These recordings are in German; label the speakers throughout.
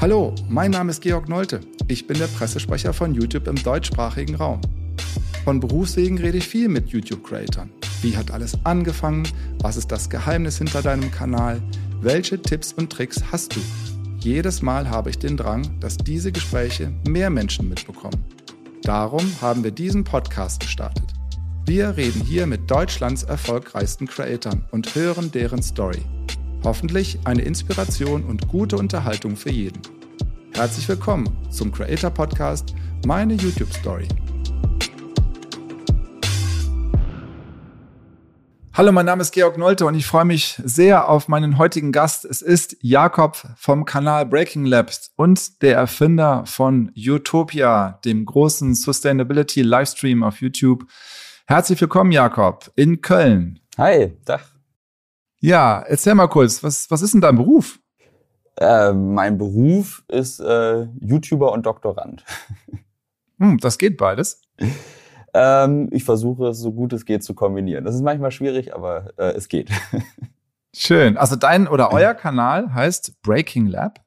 Speaker 1: Hallo, mein Name ist Georg Nolte. Ich bin der Pressesprecher von YouTube im deutschsprachigen Raum. Von Berufswegen rede ich viel mit YouTube-Creatern. Wie hat alles angefangen? Was ist das Geheimnis hinter deinem Kanal? Welche Tipps und Tricks hast du? Jedes Mal habe ich den Drang, dass diese Gespräche mehr Menschen mitbekommen. Darum haben wir diesen Podcast gestartet. Wir reden hier mit Deutschlands erfolgreichsten Creatoren und hören deren Story. Hoffentlich eine Inspiration und gute Unterhaltung für jeden. Herzlich willkommen zum Creator Podcast Meine YouTube Story. Hallo, mein Name ist Georg Nolte und ich freue mich sehr auf meinen heutigen Gast. Es ist Jakob vom Kanal Breaking Labs und der Erfinder von Utopia, dem großen Sustainability Livestream auf YouTube. Herzlich willkommen, Jakob, in Köln.
Speaker 2: Hi, Dach.
Speaker 1: Ja, erzähl mal kurz, was, was ist denn dein Beruf?
Speaker 2: Äh, mein Beruf ist äh, YouTuber und Doktorand.
Speaker 1: Hm, das geht beides.
Speaker 2: ähm, ich versuche es so gut es geht zu kombinieren. Das ist manchmal schwierig, aber äh, es geht.
Speaker 1: Schön. Also dein oder euer Kanal heißt Breaking Lab.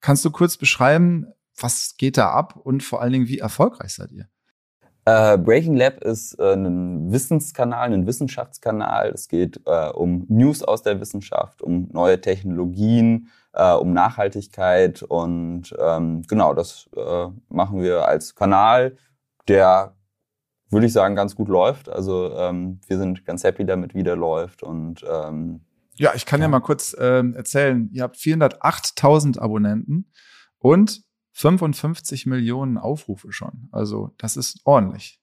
Speaker 1: Kannst du kurz beschreiben, was geht da ab und vor allen Dingen, wie erfolgreich seid ihr?
Speaker 2: Äh, Breaking Lab ist äh, ein Wissenskanal, ein Wissenschaftskanal. Es geht äh, um News aus der Wissenschaft, um neue Technologien, äh, um Nachhaltigkeit und ähm, genau, das äh, machen wir als Kanal, der würde ich sagen ganz gut läuft. Also ähm, wir sind ganz happy damit, wie der läuft und ähm,
Speaker 1: ja, ich kann ja, ja mal kurz ähm, erzählen. Ihr habt 408.000 Abonnenten und 55 Millionen Aufrufe schon. Also das ist ordentlich.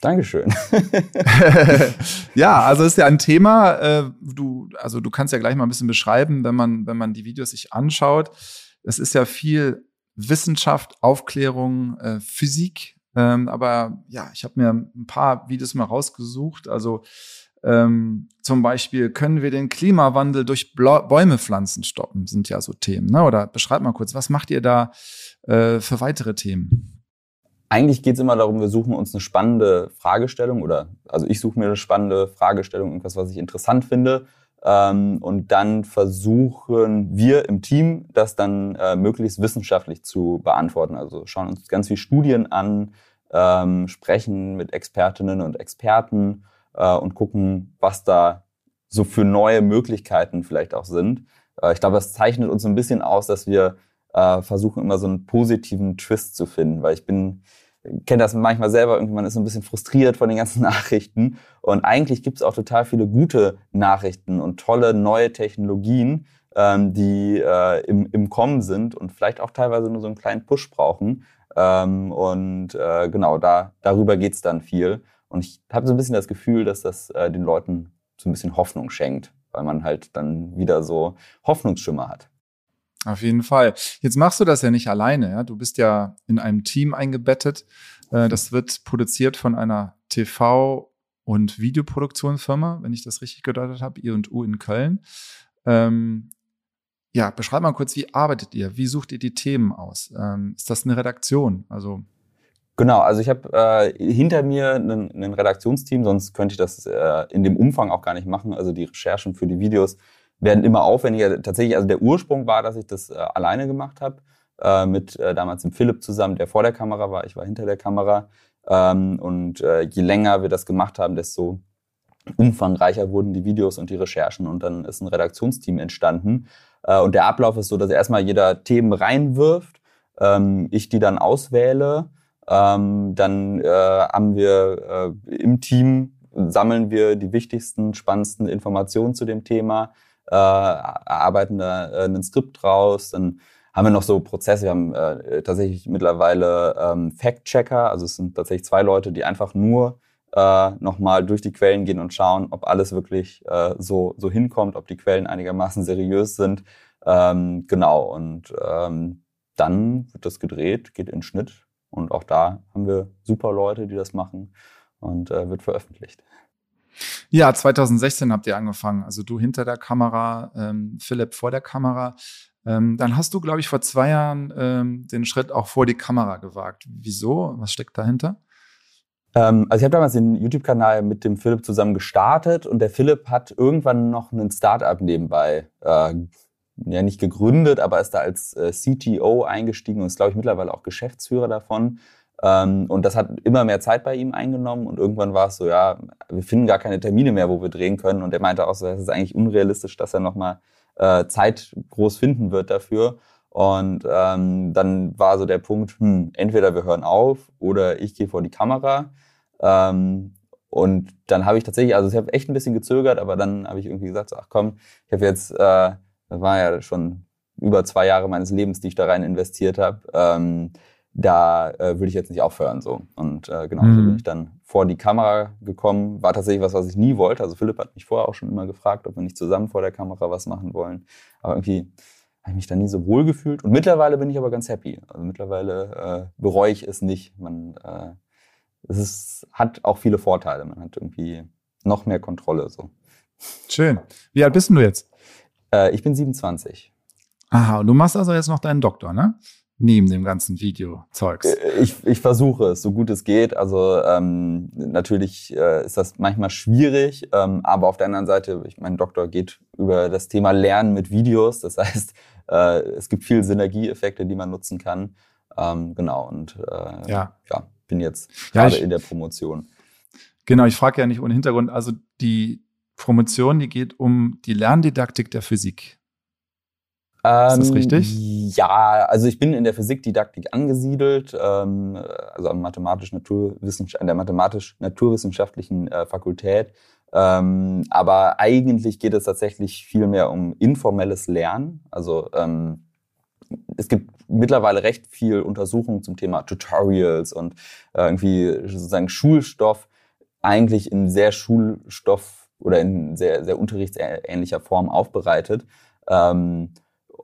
Speaker 2: Dankeschön.
Speaker 1: ja, also ist ja ein Thema. Äh, du, also du kannst ja gleich mal ein bisschen beschreiben, wenn man, wenn man die Videos sich anschaut. Es ist ja viel Wissenschaft, Aufklärung, äh, Physik. Ähm, aber ja, ich habe mir ein paar Videos mal rausgesucht. Also ähm, zum Beispiel, können wir den Klimawandel durch Bla Bäume pflanzen stoppen, sind ja so Themen. Ne? Oder beschreibt mal kurz, was macht ihr da äh, für weitere Themen?
Speaker 2: Eigentlich geht es immer darum, wir suchen uns eine spannende Fragestellung oder also ich suche mir eine spannende Fragestellung, irgendwas, was ich interessant finde. Ähm, und dann versuchen wir im Team, das dann äh, möglichst wissenschaftlich zu beantworten. Also schauen uns ganz viele Studien an, ähm, sprechen mit Expertinnen und Experten äh, und gucken, was da so für neue Möglichkeiten vielleicht auch sind. Äh, ich glaube, das zeichnet uns ein bisschen aus, dass wir äh, versuchen immer so einen positiven Twist zu finden, weil ich bin kenne das manchmal selber, irgendwie man ist so ein bisschen frustriert von den ganzen Nachrichten. Und eigentlich gibt es auch total viele gute Nachrichten und tolle neue Technologien, ähm, die äh, im, im Kommen sind und vielleicht auch teilweise nur so einen kleinen Push brauchen. Ähm, und äh, genau, da, darüber geht's dann viel. Und ich habe so ein bisschen das Gefühl, dass das äh, den Leuten so ein bisschen Hoffnung schenkt, weil man halt dann wieder so Hoffnungsschimmer hat.
Speaker 1: Auf jeden Fall. Jetzt machst du das ja nicht alleine. Ja? Du bist ja in einem Team eingebettet. Äh, das wird produziert von einer TV- und Videoproduktionsfirma, wenn ich das richtig gedeutet habe, I&U in Köln. Ähm, ja, beschreib mal kurz, wie arbeitet ihr? Wie sucht ihr die Themen aus? Ähm, ist das eine Redaktion? Also
Speaker 2: Genau, also ich habe äh, hinter mir ein Redaktionsteam, sonst könnte ich das äh, in dem Umfang auch gar nicht machen. Also die Recherchen für die Videos werden immer aufwendiger. Tatsächlich, also der Ursprung war, dass ich das äh, alleine gemacht habe, äh, mit äh, damals dem Philipp zusammen, der vor der Kamera war, ich war hinter der Kamera. Ähm, und äh, je länger wir das gemacht haben, desto umfangreicher wurden die Videos und die Recherchen und dann ist ein Redaktionsteam entstanden. Und der Ablauf ist so, dass erstmal jeder Themen reinwirft, ähm, ich die dann auswähle ähm, dann äh, haben wir äh, im Team sammeln wir die wichtigsten, spannendsten Informationen zu dem Thema, äh, erarbeiten da äh, ein Skript draus, dann haben wir noch so Prozesse. Wir haben äh, tatsächlich mittlerweile ähm, Fact-Checker, also es sind tatsächlich zwei Leute, die einfach nur äh, nochmal durch die Quellen gehen und schauen, ob alles wirklich äh, so, so hinkommt, ob die Quellen einigermaßen seriös sind. Ähm, genau, und ähm, dann wird das gedreht, geht in Schnitt und auch da haben wir super Leute, die das machen und äh, wird veröffentlicht.
Speaker 1: Ja, 2016 habt ihr angefangen. Also du hinter der Kamera, ähm, Philipp vor der Kamera. Ähm, dann hast du, glaube ich, vor zwei Jahren ähm, den Schritt auch vor die Kamera gewagt. Wieso? Was steckt dahinter?
Speaker 2: Ähm, also ich habe damals den YouTube-Kanal mit dem Philipp zusammen gestartet und der Philipp hat irgendwann noch ein Startup nebenbei äh, ja nicht gegründet, aber ist da als äh, CTO eingestiegen und ist, glaube ich, mittlerweile auch Geschäftsführer davon. Ähm, und das hat immer mehr Zeit bei ihm eingenommen und irgendwann war es so, ja, wir finden gar keine Termine mehr, wo wir drehen können. Und er meinte auch so, es ist eigentlich unrealistisch, dass er nochmal äh, Zeit groß finden wird dafür. Und ähm, dann war so der Punkt, hm, entweder wir hören auf oder ich gehe vor die Kamera. Ähm, und dann habe ich tatsächlich, also ich habe echt ein bisschen gezögert, aber dann habe ich irgendwie gesagt, so, ach komm, ich habe jetzt, äh, das war ja schon über zwei Jahre meines Lebens, die ich da rein investiert habe. Ähm, da äh, würde ich jetzt nicht aufhören so. Und äh, genau, mhm. so bin ich dann vor die Kamera gekommen. War tatsächlich was, was ich nie wollte. Also Philipp hat mich vorher auch schon immer gefragt, ob wir nicht zusammen vor der Kamera was machen wollen. Aber irgendwie habe ich mich da nie so wohl gefühlt. Und mittlerweile bin ich aber ganz happy. Also mittlerweile äh, bereue ich es nicht. Man, äh, es ist, hat auch viele Vorteile. Man hat irgendwie noch mehr Kontrolle. So.
Speaker 1: Schön. Wie alt bist du jetzt?
Speaker 2: Äh, ich bin 27.
Speaker 1: Aha, und du machst also jetzt noch deinen Doktor, ne? Neben dem ganzen Video-Zeugs.
Speaker 2: Äh, ich, ich versuche es, so gut es geht. Also ähm, natürlich äh, ist das manchmal schwierig, ähm, aber auf der anderen Seite, ich, mein Doktor geht über das Thema Lernen mit Videos. Das heißt, äh, es gibt viele Synergieeffekte, die man nutzen kann. Ähm, genau, und äh, ja. ja, bin jetzt ja, gerade in der Promotion.
Speaker 1: Genau, ich frage ja nicht ohne Hintergrund. Also die Promotion, die geht um die Lerndidaktik der Physik.
Speaker 2: Ist das ähm, richtig? Ja, also ich bin in der Physikdidaktik angesiedelt, ähm, also an, mathematisch -Naturwissenschaft, an der mathematisch-naturwissenschaftlichen äh, Fakultät. Ähm, aber eigentlich geht es tatsächlich viel mehr um informelles Lernen. Also ähm, es gibt mittlerweile recht viel Untersuchungen zum Thema Tutorials und äh, irgendwie sozusagen Schulstoff eigentlich in sehr Schulstoff oder in sehr, sehr unterrichtsähnlicher Form aufbereitet. Ähm,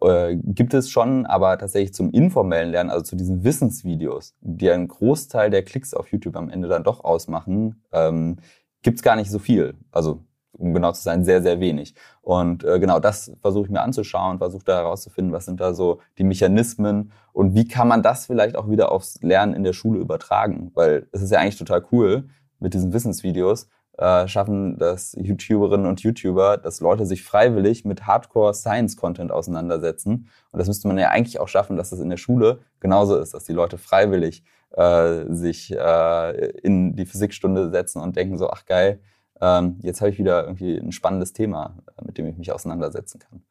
Speaker 2: äh, gibt es schon, aber tatsächlich zum informellen Lernen, also zu diesen Wissensvideos, die einen Großteil der Klicks auf YouTube am Ende dann doch ausmachen, ähm, gibt es gar nicht so viel. Also um genau zu sein, sehr, sehr wenig. Und äh, genau das versuche ich mir anzuschauen, versuche da herauszufinden, was sind da so die Mechanismen und wie kann man das vielleicht auch wieder aufs Lernen in der Schule übertragen. Weil es ist ja eigentlich total cool mit diesen Wissensvideos, äh, schaffen das YouTuberinnen und YouTuber, dass Leute sich freiwillig mit Hardcore-Science-Content auseinandersetzen. Und das müsste man ja eigentlich auch schaffen, dass das in der Schule genauso ist, dass die Leute freiwillig äh, sich äh, in die Physikstunde setzen und denken so, ach geil, ähm, jetzt habe ich wieder irgendwie ein spannendes Thema, mit dem ich mich auseinandersetzen kann.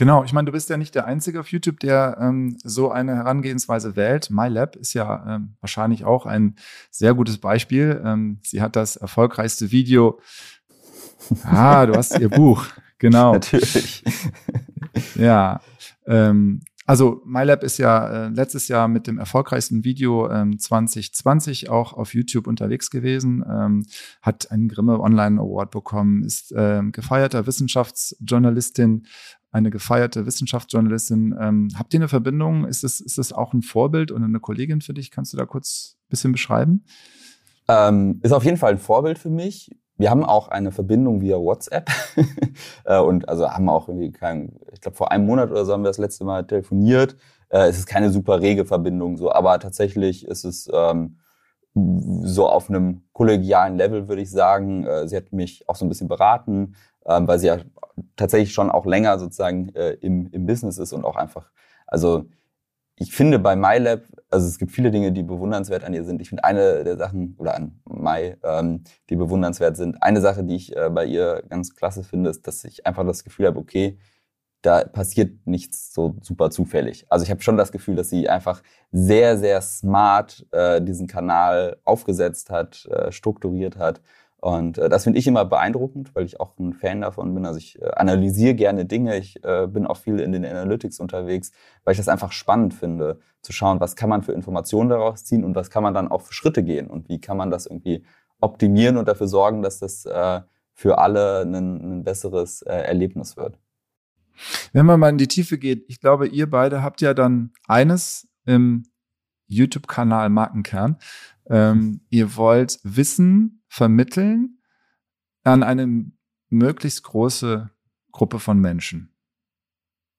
Speaker 1: Genau, ich meine, du bist ja nicht der Einzige auf YouTube, der ähm, so eine Herangehensweise wählt. MyLab ist ja ähm, wahrscheinlich auch ein sehr gutes Beispiel. Ähm, sie hat das erfolgreichste Video. Ah, du hast ihr Buch, genau.
Speaker 2: Natürlich.
Speaker 1: Ja, ähm, also MyLab ist ja äh, letztes Jahr mit dem erfolgreichsten Video ähm, 2020 auch auf YouTube unterwegs gewesen, ähm, hat einen Grimme Online Award bekommen, ist ähm, gefeierter Wissenschaftsjournalistin, eine gefeierte Wissenschaftsjournalistin. Ähm, habt ihr eine Verbindung? Ist es ist es auch ein Vorbild und eine Kollegin für dich? Kannst du da kurz ein bisschen beschreiben?
Speaker 2: Ähm, ist auf jeden Fall ein Vorbild für mich. Wir haben auch eine Verbindung via WhatsApp äh, und also haben auch irgendwie kein, ich glaube vor einem Monat oder so haben wir das letzte Mal telefoniert. Äh, es ist keine super rege Verbindung so, aber tatsächlich ist es ähm, so auf einem kollegialen Level, würde ich sagen. Äh, sie hat mich auch so ein bisschen beraten, ähm, weil sie ja tatsächlich schon auch länger sozusagen äh, im, im Business ist und auch einfach, also ich finde bei MyLab, also es gibt viele Dinge, die bewundernswert an ihr sind. Ich finde eine der Sachen, oder an My, ähm, die bewundernswert sind, eine Sache, die ich äh, bei ihr ganz klasse finde, ist, dass ich einfach das Gefühl habe, okay, da passiert nichts so super zufällig. Also ich habe schon das Gefühl, dass sie einfach sehr, sehr smart äh, diesen Kanal aufgesetzt hat, äh, strukturiert hat und äh, das finde ich immer beeindruckend, weil ich auch ein Fan davon bin. Also ich äh, analysiere gerne Dinge, ich äh, bin auch viel in den Analytics unterwegs, weil ich das einfach spannend finde, zu schauen, was kann man für Informationen daraus ziehen und was kann man dann auch für Schritte gehen und wie kann man das irgendwie optimieren und dafür sorgen, dass das äh, für alle ein, ein besseres äh, Erlebnis wird.
Speaker 1: Wenn man mal in die Tiefe geht, ich glaube, ihr beide habt ja dann eines im YouTube-Kanal Markenkern. Ähm, ihr wollt Wissen vermitteln an eine möglichst große Gruppe von Menschen?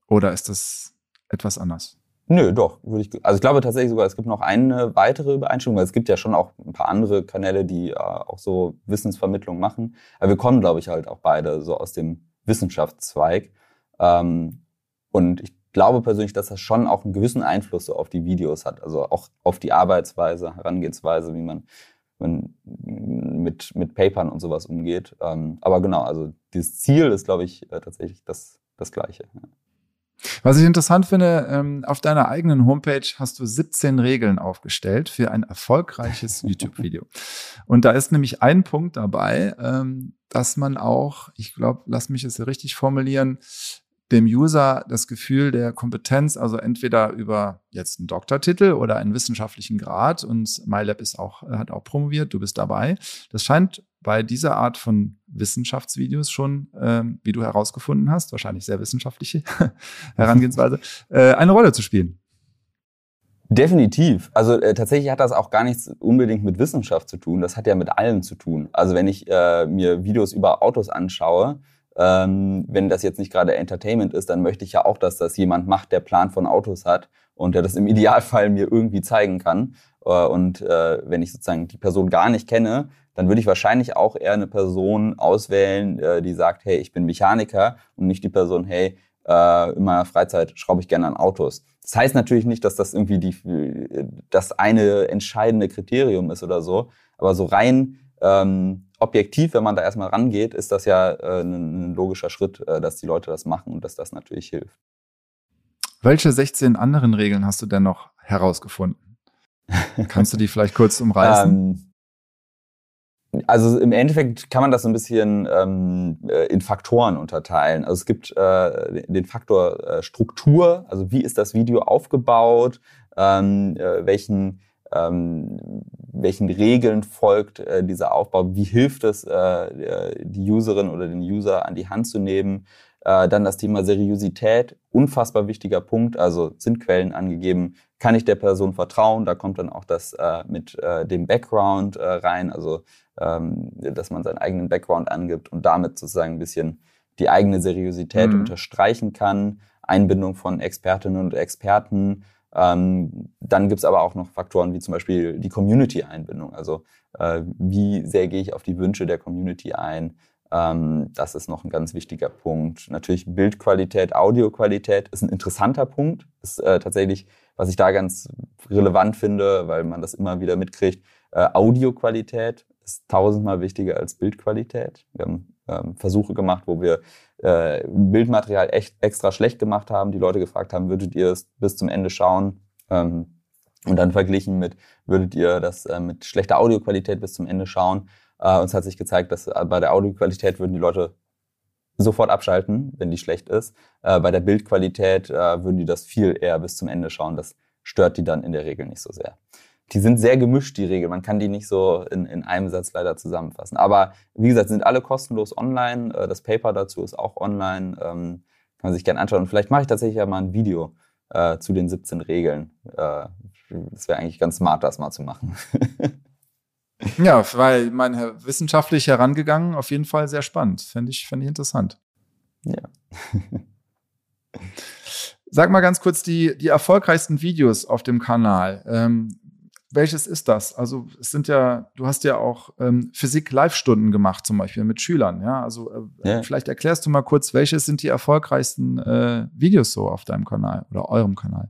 Speaker 1: Oder ist das etwas anders?
Speaker 2: Nö, doch, würde ich. Also ich glaube tatsächlich sogar, es gibt noch eine weitere Übereinstimmung, weil es gibt ja schon auch ein paar andere Kanäle, die äh, auch so Wissensvermittlung machen. Aber wir kommen, glaube ich, halt auch beide so aus dem Wissenschaftszweig. Ähm, und ich glaube persönlich, dass das schon auch einen gewissen Einfluss so auf die Videos hat, also auch auf die Arbeitsweise, Herangehensweise, wie man, man mit, mit Papern und sowas umgeht. Ähm, aber genau, also dieses Ziel ist, glaube ich, äh, tatsächlich das, das Gleiche. Ja.
Speaker 1: Was ich interessant finde, ähm, auf deiner eigenen Homepage hast du 17 Regeln aufgestellt für ein erfolgreiches YouTube-Video. Und da ist nämlich ein Punkt dabei, ähm, dass man auch, ich glaube, lass mich es richtig formulieren, dem User das Gefühl der Kompetenz, also entweder über jetzt einen Doktortitel oder einen wissenschaftlichen Grad und MyLab ist auch, hat auch promoviert, du bist dabei. Das scheint bei dieser Art von Wissenschaftsvideos schon, ähm, wie du herausgefunden hast, wahrscheinlich sehr wissenschaftliche Herangehensweise, äh, eine Rolle zu spielen.
Speaker 2: Definitiv. Also äh, tatsächlich hat das auch gar nichts unbedingt mit Wissenschaft zu tun. Das hat ja mit allem zu tun. Also wenn ich äh, mir Videos über Autos anschaue, ähm, wenn das jetzt nicht gerade Entertainment ist, dann möchte ich ja auch, dass das jemand macht, der Plan von Autos hat und der das im Idealfall mir irgendwie zeigen kann. Äh, und äh, wenn ich sozusagen die Person gar nicht kenne, dann würde ich wahrscheinlich auch eher eine Person auswählen, äh, die sagt, hey, ich bin Mechaniker und nicht die Person, hey, äh, in meiner Freizeit schraube ich gerne an Autos. Das heißt natürlich nicht, dass das irgendwie die, das eine entscheidende Kriterium ist oder so, aber so rein ähm, objektiv, wenn man da erstmal rangeht, ist das ja äh, ein, ein, logischer Schritt, äh, dass die Leute das machen und dass das natürlich hilft.
Speaker 1: Welche 16 anderen Regeln hast du denn noch herausgefunden? Kannst du die vielleicht kurz umreißen?
Speaker 2: ähm, also im Endeffekt kann man das so ein bisschen ähm, äh, in Faktoren unterteilen. Also es gibt äh, den Faktor äh, Struktur, also wie ist das Video aufgebaut, ähm, äh, welchen ähm, welchen Regeln folgt äh, dieser Aufbau, wie hilft es, äh, die Userin oder den User an die Hand zu nehmen. Äh, dann das Thema Seriosität, unfassbar wichtiger Punkt, also sind Quellen angegeben, kann ich der Person vertrauen, da kommt dann auch das äh, mit äh, dem Background äh, rein, also ähm, dass man seinen eigenen Background angibt und damit sozusagen ein bisschen die eigene Seriosität mhm. unterstreichen kann, Einbindung von Expertinnen und Experten, ähm, dann gibt's aber auch noch Faktoren wie zum Beispiel die Community-Einbindung. Also äh, wie sehr gehe ich auf die Wünsche der Community ein? Ähm, das ist noch ein ganz wichtiger Punkt. Natürlich Bildqualität, Audioqualität ist ein interessanter Punkt. Ist äh, tatsächlich, was ich da ganz relevant finde, weil man das immer wieder mitkriegt. Äh, Audioqualität ist tausendmal wichtiger als Bildqualität. Wir haben ähm, Versuche gemacht, wo wir äh, Bildmaterial echt extra schlecht gemacht haben, die Leute gefragt haben, würdet ihr es bis zum Ende schauen? Ähm, und dann verglichen mit, würdet ihr das äh, mit schlechter Audioqualität bis zum Ende schauen? Äh, uns hat sich gezeigt, dass äh, bei der Audioqualität würden die Leute sofort abschalten, wenn die schlecht ist. Äh, bei der Bildqualität äh, würden die das viel eher bis zum Ende schauen. Das stört die dann in der Regel nicht so sehr die sind sehr gemischt, die Regeln. Man kann die nicht so in, in einem Satz leider zusammenfassen. Aber wie gesagt, sind alle kostenlos online. Äh, das Paper dazu ist auch online. Ähm, kann man sich gerne anschauen. Und vielleicht mache ich tatsächlich ja mal ein Video äh, zu den 17 Regeln. Äh, das wäre eigentlich ganz smart, das mal zu machen.
Speaker 1: ja, weil mein wissenschaftlich herangegangen, auf jeden Fall sehr spannend. Fände ich, fänd ich interessant.
Speaker 2: Ja.
Speaker 1: Sag mal ganz kurz die, die erfolgreichsten Videos auf dem Kanal. Ähm, welches ist das? Also es sind ja, du hast ja auch ähm, Physik-Live-Stunden gemacht, zum Beispiel mit Schülern. Ja, also äh, ja. vielleicht erklärst du mal kurz, welches sind die erfolgreichsten äh, Videos so auf deinem Kanal oder eurem Kanal?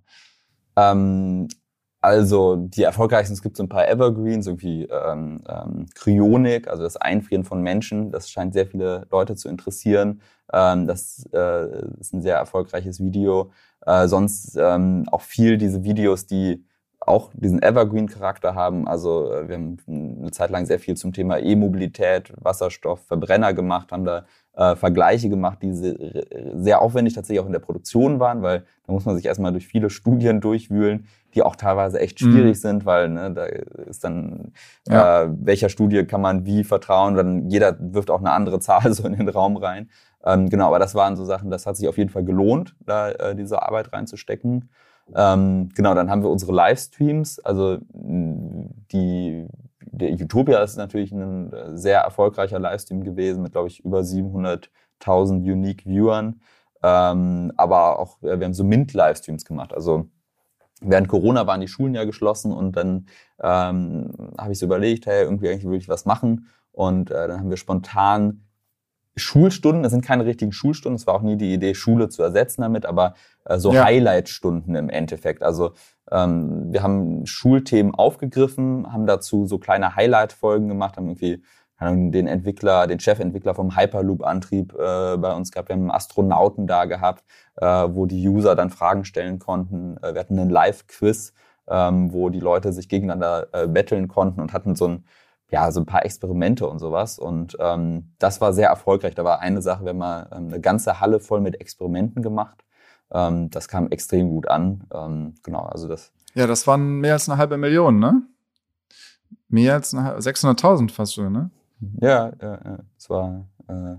Speaker 2: Ähm, also die erfolgreichsten, es gibt so ein paar Evergreens, irgendwie ähm, ähm, Kryonik, also das Einfrieren von Menschen, das scheint sehr viele Leute zu interessieren. Ähm, das äh, ist ein sehr erfolgreiches Video. Äh, sonst ähm, auch viel diese Videos, die auch diesen Evergreen-Charakter haben. Also äh, wir haben eine Zeit lang sehr viel zum Thema E-Mobilität, Wasserstoff, Verbrenner gemacht, haben da äh, Vergleiche gemacht, die sehr, aufwendig tatsächlich auch in der Produktion waren, weil da muss man sich erstmal durch viele Studien durchwühlen, die auch teilweise echt mhm. schwierig mhm. sind, weil ne, da ist dann, ja. äh, welcher Studie kann man wie vertrauen, dann jeder wirft auch eine andere Zahl so in den Raum rein. Ähm, genau, aber das waren so Sachen, das hat sich auf jeden Fall gelohnt, da äh, diese Arbeit reinzustecken. Ähm, genau, dann haben wir unsere Livestreams. Also die, der Utopia ist natürlich ein äh, sehr erfolgreicher Livestream gewesen mit, glaube ich, über 700.000 Unique Viewern. Ähm, aber auch, wir haben so Mint-Livestreams gemacht. Also während Corona waren die Schulen ja geschlossen und dann ähm, habe ich so überlegt, hey, irgendwie eigentlich will ich was machen. Und äh, dann haben wir spontan Schulstunden, es sind keine richtigen Schulstunden, es war auch nie die Idee, Schule zu ersetzen damit, aber äh, so ja. Highlight-Stunden im Endeffekt. Also ähm, wir haben Schulthemen aufgegriffen, haben dazu so kleine Highlight-Folgen gemacht, haben irgendwie den Entwickler, den Chefentwickler vom Hyperloop-Antrieb äh, bei uns gehabt. Wir haben einen Astronauten da gehabt, äh, wo die User dann Fragen stellen konnten. Äh, wir hatten einen Live-Quiz, ähm, wo die Leute sich gegeneinander äh, betteln konnten und hatten so ein, ja, so ein paar Experimente und sowas. Und ähm, das war sehr erfolgreich. Da war eine Sache, wir haben mal ähm, eine ganze Halle voll mit Experimenten gemacht. Ähm, das kam extrem gut an. Ähm, genau, also das.
Speaker 1: Ja, das waren mehr als eine halbe Million, ne? Mehr als 600.000 fast schon, ne?
Speaker 2: Ja, ja, ja. Es war, äh,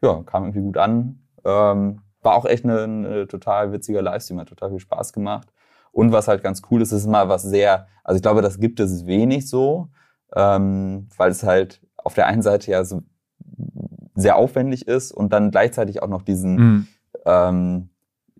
Speaker 2: ja, kam irgendwie gut an. Ähm, war auch echt eine total witziger Livestream, hat total viel Spaß gemacht. Und was halt ganz cool ist, ist mal was sehr, also ich glaube, das gibt es wenig so, ähm, weil es halt auf der einen Seite ja so sehr aufwendig ist und dann gleichzeitig auch noch diesen mhm. ähm,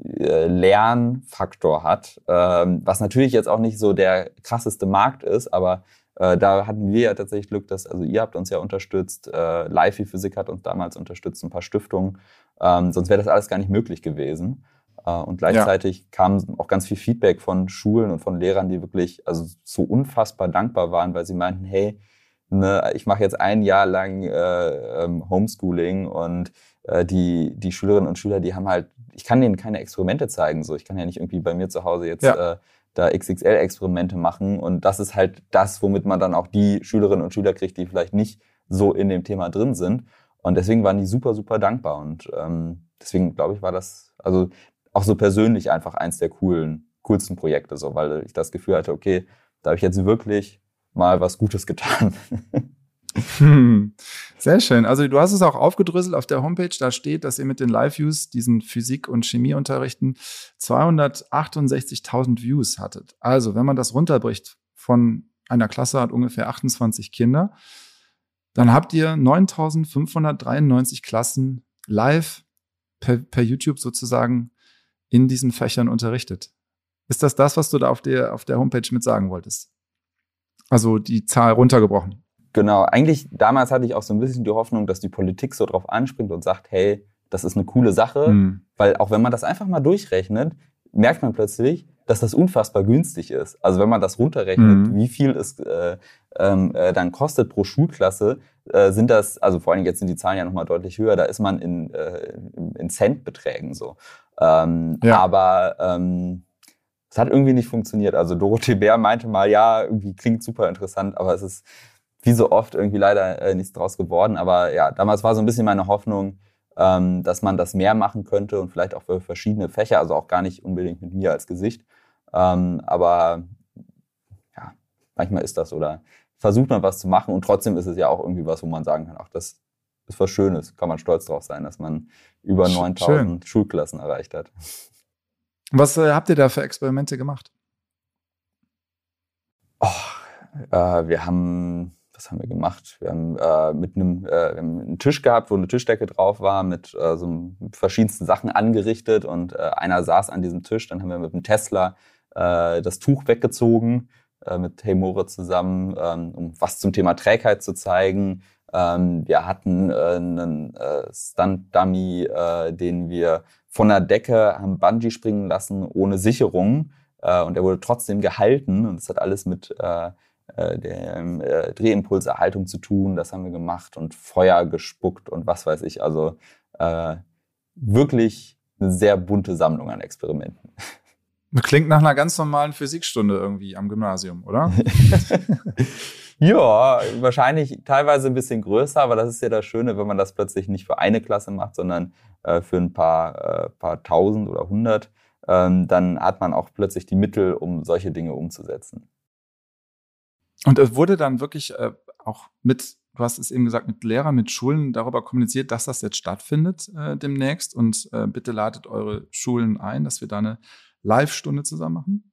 Speaker 2: äh, Lernfaktor hat, ähm, was natürlich jetzt auch nicht so der krasseste Markt ist, aber äh, da hatten wir ja tatsächlich Glück, dass, also ihr habt uns ja unterstützt, äh, Life Physik hat uns damals unterstützt, ein paar Stiftungen, ähm, sonst wäre das alles gar nicht möglich gewesen. Äh, und gleichzeitig ja. kam auch ganz viel Feedback von Schulen und von Lehrern, die wirklich also so unfassbar dankbar waren, weil sie meinten, hey, ne, ich mache jetzt ein Jahr lang äh, ähm, Homeschooling und äh, die, die Schülerinnen und Schüler, die haben halt, ich kann denen keine Experimente zeigen, so ich kann ja nicht irgendwie bei mir zu Hause jetzt ja. äh, da XXL-Experimente machen. Und das ist halt das, womit man dann auch die Schülerinnen und Schüler kriegt, die vielleicht nicht so in dem Thema drin sind. Und deswegen waren die super, super dankbar. Und ähm, deswegen, glaube ich, war das also auch so persönlich einfach eins der coolen, coolsten Projekte, so, weil ich das Gefühl hatte, okay, da habe ich jetzt wirklich mal was Gutes getan.
Speaker 1: Hm. Sehr schön. Also du hast es auch aufgedröselt auf der Homepage. Da steht, dass ihr mit den Live-Views, diesen Physik- und Chemieunterrichten, 268.000 Views hattet. Also wenn man das runterbricht von einer Klasse hat ungefähr 28 Kinder, dann habt ihr 9.593 Klassen live per, per YouTube sozusagen in diesen Fächern unterrichtet. Ist das das, was du da auf der, auf der Homepage mit sagen wolltest? Also die Zahl runtergebrochen.
Speaker 2: Genau, eigentlich damals hatte ich auch so ein bisschen die Hoffnung, dass die Politik so drauf anspringt und sagt, hey, das ist eine coole Sache, mhm. weil auch wenn man das einfach mal durchrechnet, merkt man plötzlich, dass das unfassbar günstig ist. Also wenn man das runterrechnet, mhm. wie viel es äh, ähm, äh, dann kostet pro Schulklasse, äh, sind das, also vor allem jetzt sind die Zahlen ja nochmal deutlich höher, da ist man in, äh, in Centbeträgen so. Ähm, ja. Aber ähm, es hat irgendwie nicht funktioniert. Also Dorothee Bär meinte mal, ja, irgendwie klingt super interessant, aber es ist wie so oft irgendwie leider äh, nichts draus geworden. Aber ja, damals war so ein bisschen meine Hoffnung, ähm, dass man das mehr machen könnte und vielleicht auch für verschiedene Fächer, also auch gar nicht unbedingt mit mir als Gesicht. Ähm, aber ja, manchmal ist das oder versucht man was zu machen und trotzdem ist es ja auch irgendwie was, wo man sagen kann, ach, das ist was Schönes, kann man stolz drauf sein, dass man über 9000 Schulklassen erreicht hat.
Speaker 1: Was äh, habt ihr da für Experimente gemacht?
Speaker 2: Oh, äh, wir haben was haben wir gemacht? Wir haben äh, mit einem äh, einen Tisch gehabt, wo eine Tischdecke drauf war, mit äh, so verschiedensten Sachen angerichtet und äh, einer saß an diesem Tisch. Dann haben wir mit dem Tesla das Tuch weggezogen mit Hey More zusammen, ähm, um was zum Thema Trägheit zu zeigen. Ähm, wir hatten äh, einen äh, Stunt-Dummy, äh, den wir von der Decke haben Bungee springen lassen ohne Sicherung. Äh, und er wurde trotzdem gehalten und es hat alles mit äh, äh, der äh, Drehimpulserhaltung zu tun. Das haben wir gemacht und Feuer gespuckt und was weiß ich. Also äh, wirklich eine sehr bunte Sammlung an Experimenten.
Speaker 1: Klingt nach einer ganz normalen Physikstunde irgendwie am Gymnasium, oder?
Speaker 2: ja, wahrscheinlich teilweise ein bisschen größer, aber das ist ja das Schöne, wenn man das plötzlich nicht für eine Klasse macht, sondern äh, für ein paar, äh, paar tausend oder hundert. Ähm, dann hat man auch plötzlich die Mittel, um solche Dinge umzusetzen.
Speaker 1: Und es wurde dann wirklich äh, auch mit, du hast es eben gesagt, mit Lehrern, mit Schulen darüber kommuniziert, dass das jetzt stattfindet äh, demnächst. Und äh, bitte ladet eure Schulen ein, dass wir da eine Live-Stunde zusammen machen.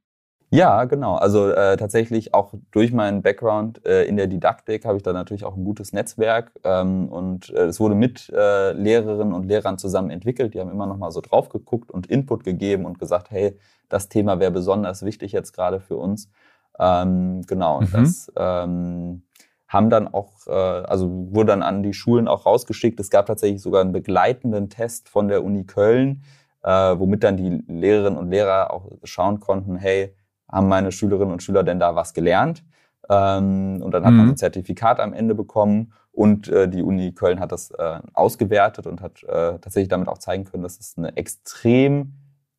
Speaker 2: Ja, genau. Also äh, tatsächlich auch durch meinen Background äh, in der Didaktik habe ich da natürlich auch ein gutes Netzwerk ähm, und äh, es wurde mit äh, Lehrerinnen und Lehrern zusammen entwickelt. Die haben immer noch mal so drauf geguckt und Input gegeben und gesagt, hey, das Thema wäre besonders wichtig jetzt gerade für uns. Ähm, genau, und mhm. das ähm, haben dann auch, äh, also wurde dann an die Schulen auch rausgeschickt. Es gab tatsächlich sogar einen begleitenden Test von der Uni Köln, äh, womit dann die Lehrerinnen und Lehrer auch schauen konnten, hey, haben meine Schülerinnen und Schüler denn da was gelernt? Ähm, und dann hat mhm. man ein Zertifikat am Ende bekommen und äh, die Uni Köln hat das äh, ausgewertet und hat äh, tatsächlich damit auch zeigen können, dass es eine extrem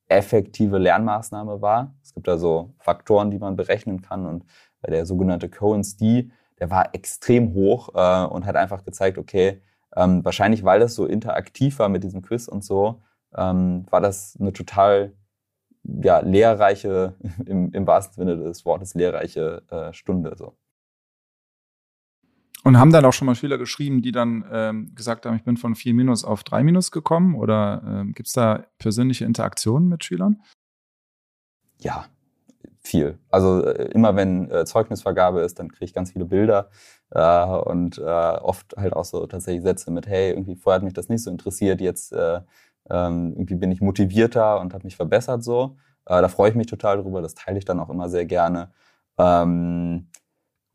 Speaker 2: effektive Lernmaßnahme war. Es gibt da so Faktoren, die man berechnen kann und der sogenannte Cohen's D, der war extrem hoch äh, und hat einfach gezeigt, okay, ähm, wahrscheinlich weil das so interaktiv war mit diesem Quiz und so, ähm, war das eine total ja, lehrreiche, im, im wahrsten Sinne des Wortes, lehrreiche äh, Stunde. So.
Speaker 1: Und haben dann auch schon mal Schüler geschrieben, die dann ähm, gesagt haben, ich bin von 4 Minus auf 3 Minus gekommen? Oder ähm, gibt es da persönliche Interaktionen mit Schülern?
Speaker 2: Ja, viel. Also äh, immer wenn äh, Zeugnisvergabe ist, dann kriege ich ganz viele Bilder äh, und äh, oft halt auch so tatsächlich Sätze mit, hey, irgendwie vorher hat mich das nicht so interessiert, jetzt äh, ähm, irgendwie bin ich motivierter und habe mich verbessert so. Äh, da freue ich mich total drüber, das teile ich dann auch immer sehr gerne. Ähm,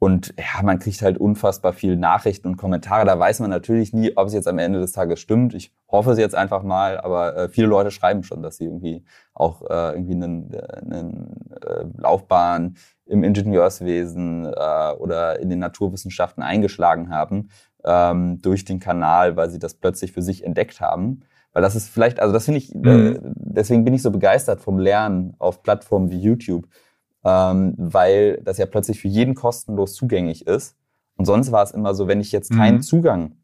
Speaker 2: und ja, man kriegt halt unfassbar viel Nachrichten und Kommentare. Da weiß man natürlich nie, ob es jetzt am Ende des Tages stimmt. Ich hoffe es jetzt einfach mal, aber äh, viele Leute schreiben schon, dass sie irgendwie auch äh, irgendwie einen äh, Laufbahn im Ingenieurswesen oder in den Naturwissenschaften eingeschlagen haben ähm, durch den Kanal, weil sie das plötzlich für sich entdeckt haben. Weil das ist vielleicht, also das finde ich, äh, mhm. deswegen bin ich so begeistert vom Lernen auf Plattformen wie YouTube ähm, weil das ja plötzlich für jeden kostenlos zugänglich ist. Und sonst war es immer so, wenn ich jetzt keinen mhm. Zugang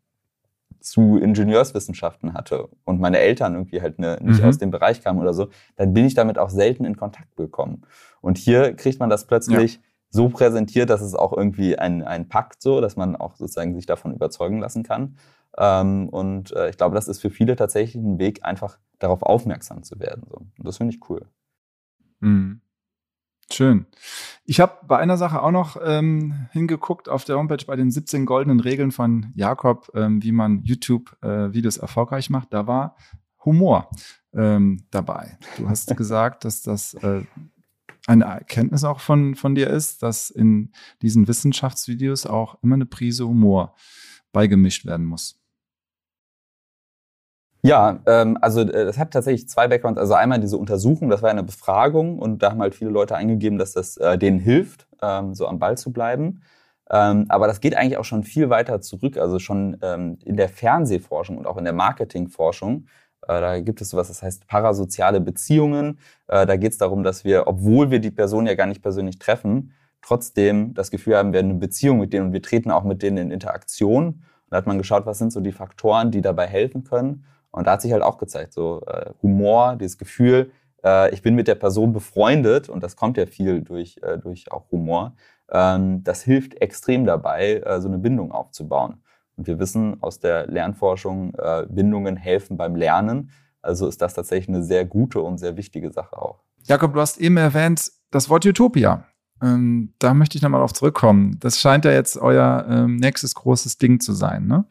Speaker 2: zu Ingenieurswissenschaften hatte und meine Eltern irgendwie halt ne, nicht mhm. aus dem Bereich kamen oder so, dann bin ich damit auch selten in Kontakt gekommen. Und hier kriegt man das plötzlich ja. so präsentiert, dass es auch irgendwie ein, ein Pakt so, dass man auch sozusagen sich davon überzeugen lassen kann. Ähm, und äh, ich glaube, das ist für viele tatsächlich ein Weg, einfach darauf aufmerksam zu werden. So. Und das finde ich cool.
Speaker 1: Mhm. Schön. Ich habe bei einer Sache auch noch ähm, hingeguckt auf der Homepage bei den 17 goldenen Regeln von Jakob, ähm, wie man YouTube-Videos äh, erfolgreich macht. Da war Humor ähm, dabei. Du hast gesagt, dass das äh, eine Erkenntnis auch von, von dir ist, dass in diesen Wissenschaftsvideos auch immer eine Prise Humor beigemischt werden muss.
Speaker 2: Ja, ähm, also äh, das hat tatsächlich zwei Backgrounds. Also einmal diese Untersuchung, das war eine Befragung und da haben halt viele Leute eingegeben, dass das äh, denen hilft, ähm, so am Ball zu bleiben. Ähm, aber das geht eigentlich auch schon viel weiter zurück. Also schon ähm, in der Fernsehforschung und auch in der Marketingforschung. Äh, da gibt es sowas, das heißt parasoziale Beziehungen. Äh, da geht es darum, dass wir, obwohl wir die Person ja gar nicht persönlich treffen, trotzdem das Gefühl haben, wir haben eine Beziehung mit denen und wir treten auch mit denen in Interaktion. Und da hat man geschaut, was sind so die Faktoren, die dabei helfen können. Und da hat sich halt auch gezeigt, so äh, Humor, dieses Gefühl, äh, ich bin mit der Person befreundet und das kommt ja viel durch, äh, durch auch Humor. Ähm, das hilft extrem dabei, äh, so eine Bindung aufzubauen. Und wir wissen aus der Lernforschung, äh, Bindungen helfen beim Lernen. Also ist das tatsächlich eine sehr gute und sehr wichtige Sache auch.
Speaker 1: Jakob, du hast eben erwähnt das Wort Utopia. Ähm, da möchte ich nochmal drauf zurückkommen. Das scheint ja jetzt euer ähm, nächstes großes Ding zu sein, ne?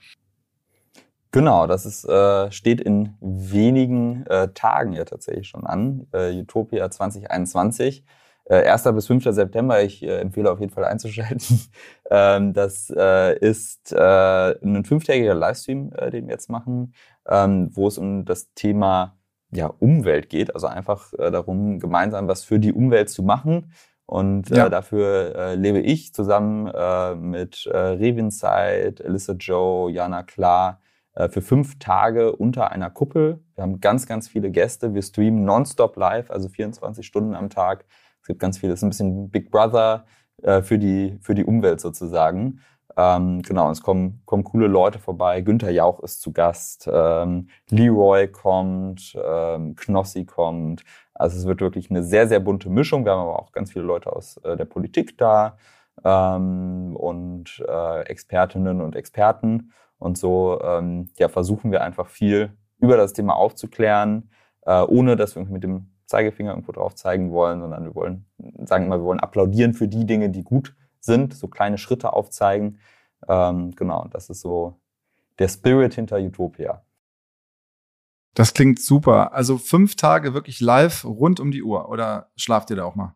Speaker 2: Genau, das ist, äh, steht in wenigen äh, Tagen ja tatsächlich schon an. Äh, Utopia 2021. Äh, 1. bis 5. September. Ich äh, empfehle auf jeden Fall einzuschalten. ähm, das äh, ist äh, ein fünftägiger Livestream, äh, den wir jetzt machen, ähm, wo es um das Thema ja, Umwelt geht. Also einfach äh, darum, gemeinsam was für die Umwelt zu machen. Und äh, ja. dafür äh, lebe ich zusammen äh, mit äh, Revinside, Alyssa Joe, Jana Klar, äh, für fünf Tage unter einer Kuppel. Wir haben ganz, ganz viele Gäste. Wir streamen nonstop live, also 24 Stunden am Tag. Es gibt ganz viele, es ist ein bisschen Big Brother äh, für, die, für die Umwelt sozusagen. Ähm, genau, es kommen, kommen coole Leute vorbei. Günther Jauch ist zu Gast, ähm, Leroy kommt, ähm, Knossi kommt. Also es wird wirklich eine sehr, sehr bunte Mischung. Wir haben aber auch ganz viele Leute aus äh, der Politik da ähm, und äh, Expertinnen und Experten. Und so ähm, ja, versuchen wir einfach viel über das Thema aufzuklären, äh, ohne dass wir mit dem Zeigefinger irgendwo drauf zeigen wollen, sondern wir wollen, sagen mal, wir wollen applaudieren für die Dinge, die gut sind, so kleine Schritte aufzeigen. Ähm, genau, das ist so der Spirit hinter Utopia.
Speaker 1: Das klingt super. Also fünf Tage wirklich live rund um die Uhr oder schlaft ihr da auch mal?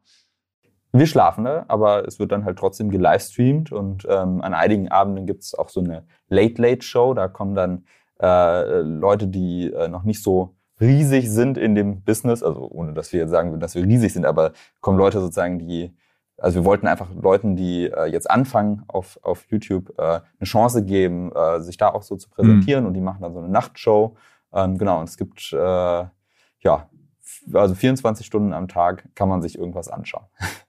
Speaker 2: Wir schlafen da, aber es wird dann halt trotzdem gelivestreamt und ähm, an einigen Abenden gibt es auch so eine Late-Late-Show. Da kommen dann äh, Leute, die äh, noch nicht so riesig sind in dem Business, also ohne dass wir jetzt sagen würden, dass wir riesig sind, aber kommen Leute sozusagen, die, also wir wollten einfach Leuten, die äh, jetzt anfangen auf, auf YouTube, äh, eine Chance geben, äh, sich da auch so zu präsentieren mhm. und die machen dann so eine Nachtshow. Ähm, genau, und es gibt, äh, ja, also 24 Stunden am Tag kann man sich irgendwas anschauen.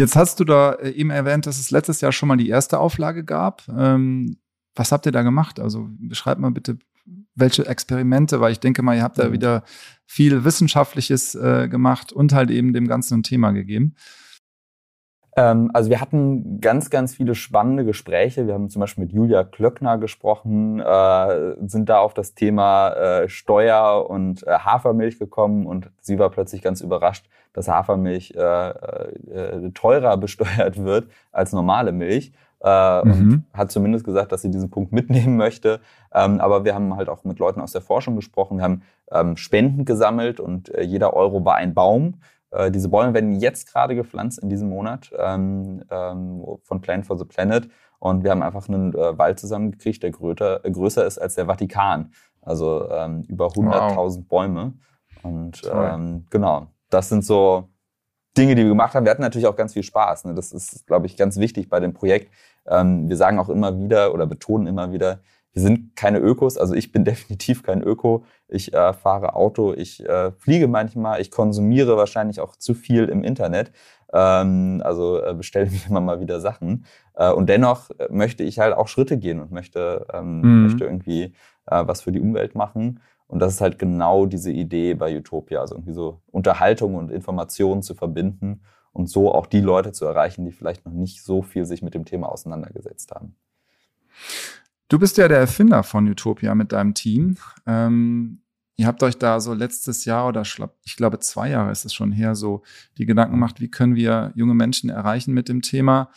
Speaker 1: Jetzt hast du da äh, eben erwähnt, dass es letztes Jahr schon mal die erste Auflage gab. Ähm, was habt ihr da gemacht? Also beschreib mal bitte, welche Experimente, weil ich denke mal, ihr habt da mhm. wieder viel Wissenschaftliches äh, gemacht und halt eben dem Ganzen ein Thema gegeben.
Speaker 2: Ähm, also wir hatten ganz, ganz viele spannende Gespräche. Wir haben zum Beispiel mit Julia Klöckner gesprochen, äh, sind da auf das Thema äh, Steuer und äh, Hafermilch gekommen und sie war plötzlich ganz überrascht, dass Hafermilch äh, äh, teurer besteuert wird als normale Milch. Äh, mhm. und hat zumindest gesagt, dass sie diesen Punkt mitnehmen möchte. Ähm, aber wir haben halt auch mit Leuten aus der Forschung gesprochen. Wir haben ähm, Spenden gesammelt und jeder Euro war ein Baum. Äh, diese Bäume werden jetzt gerade gepflanzt in diesem Monat ähm, ähm, von Plan for the Planet. Und wir haben einfach einen äh, Wald zusammengekriegt, der größer, äh, größer ist als der Vatikan. Also ähm, über 100.000 wow. Bäume. Und ähm, genau, das sind so Dinge, die wir gemacht haben. Wir hatten natürlich auch ganz viel Spaß. Ne? Das ist, glaube ich, ganz wichtig bei dem Projekt. Ähm, wir sagen auch immer wieder oder betonen immer wieder, wir sind keine Ökos, also ich bin definitiv kein Öko. Ich äh, fahre Auto, ich äh, fliege manchmal, ich konsumiere wahrscheinlich auch zu viel im Internet. Ähm, also äh, bestelle mir immer mal wieder Sachen. Äh, und dennoch äh, möchte ich halt auch Schritte gehen und möchte, ähm, mhm. möchte irgendwie äh, was für die Umwelt machen. Und das ist halt genau diese Idee bei Utopia, also irgendwie so Unterhaltung und Informationen zu verbinden und so auch die Leute zu erreichen, die vielleicht noch nicht so viel sich mit dem Thema auseinandergesetzt haben.
Speaker 1: Du bist ja der Erfinder von Utopia mit deinem Team. Ähm, ihr habt euch da so letztes Jahr oder ich glaube zwei Jahre ist es schon her, so die Gedanken gemacht, wie können wir junge Menschen erreichen mit dem Thema.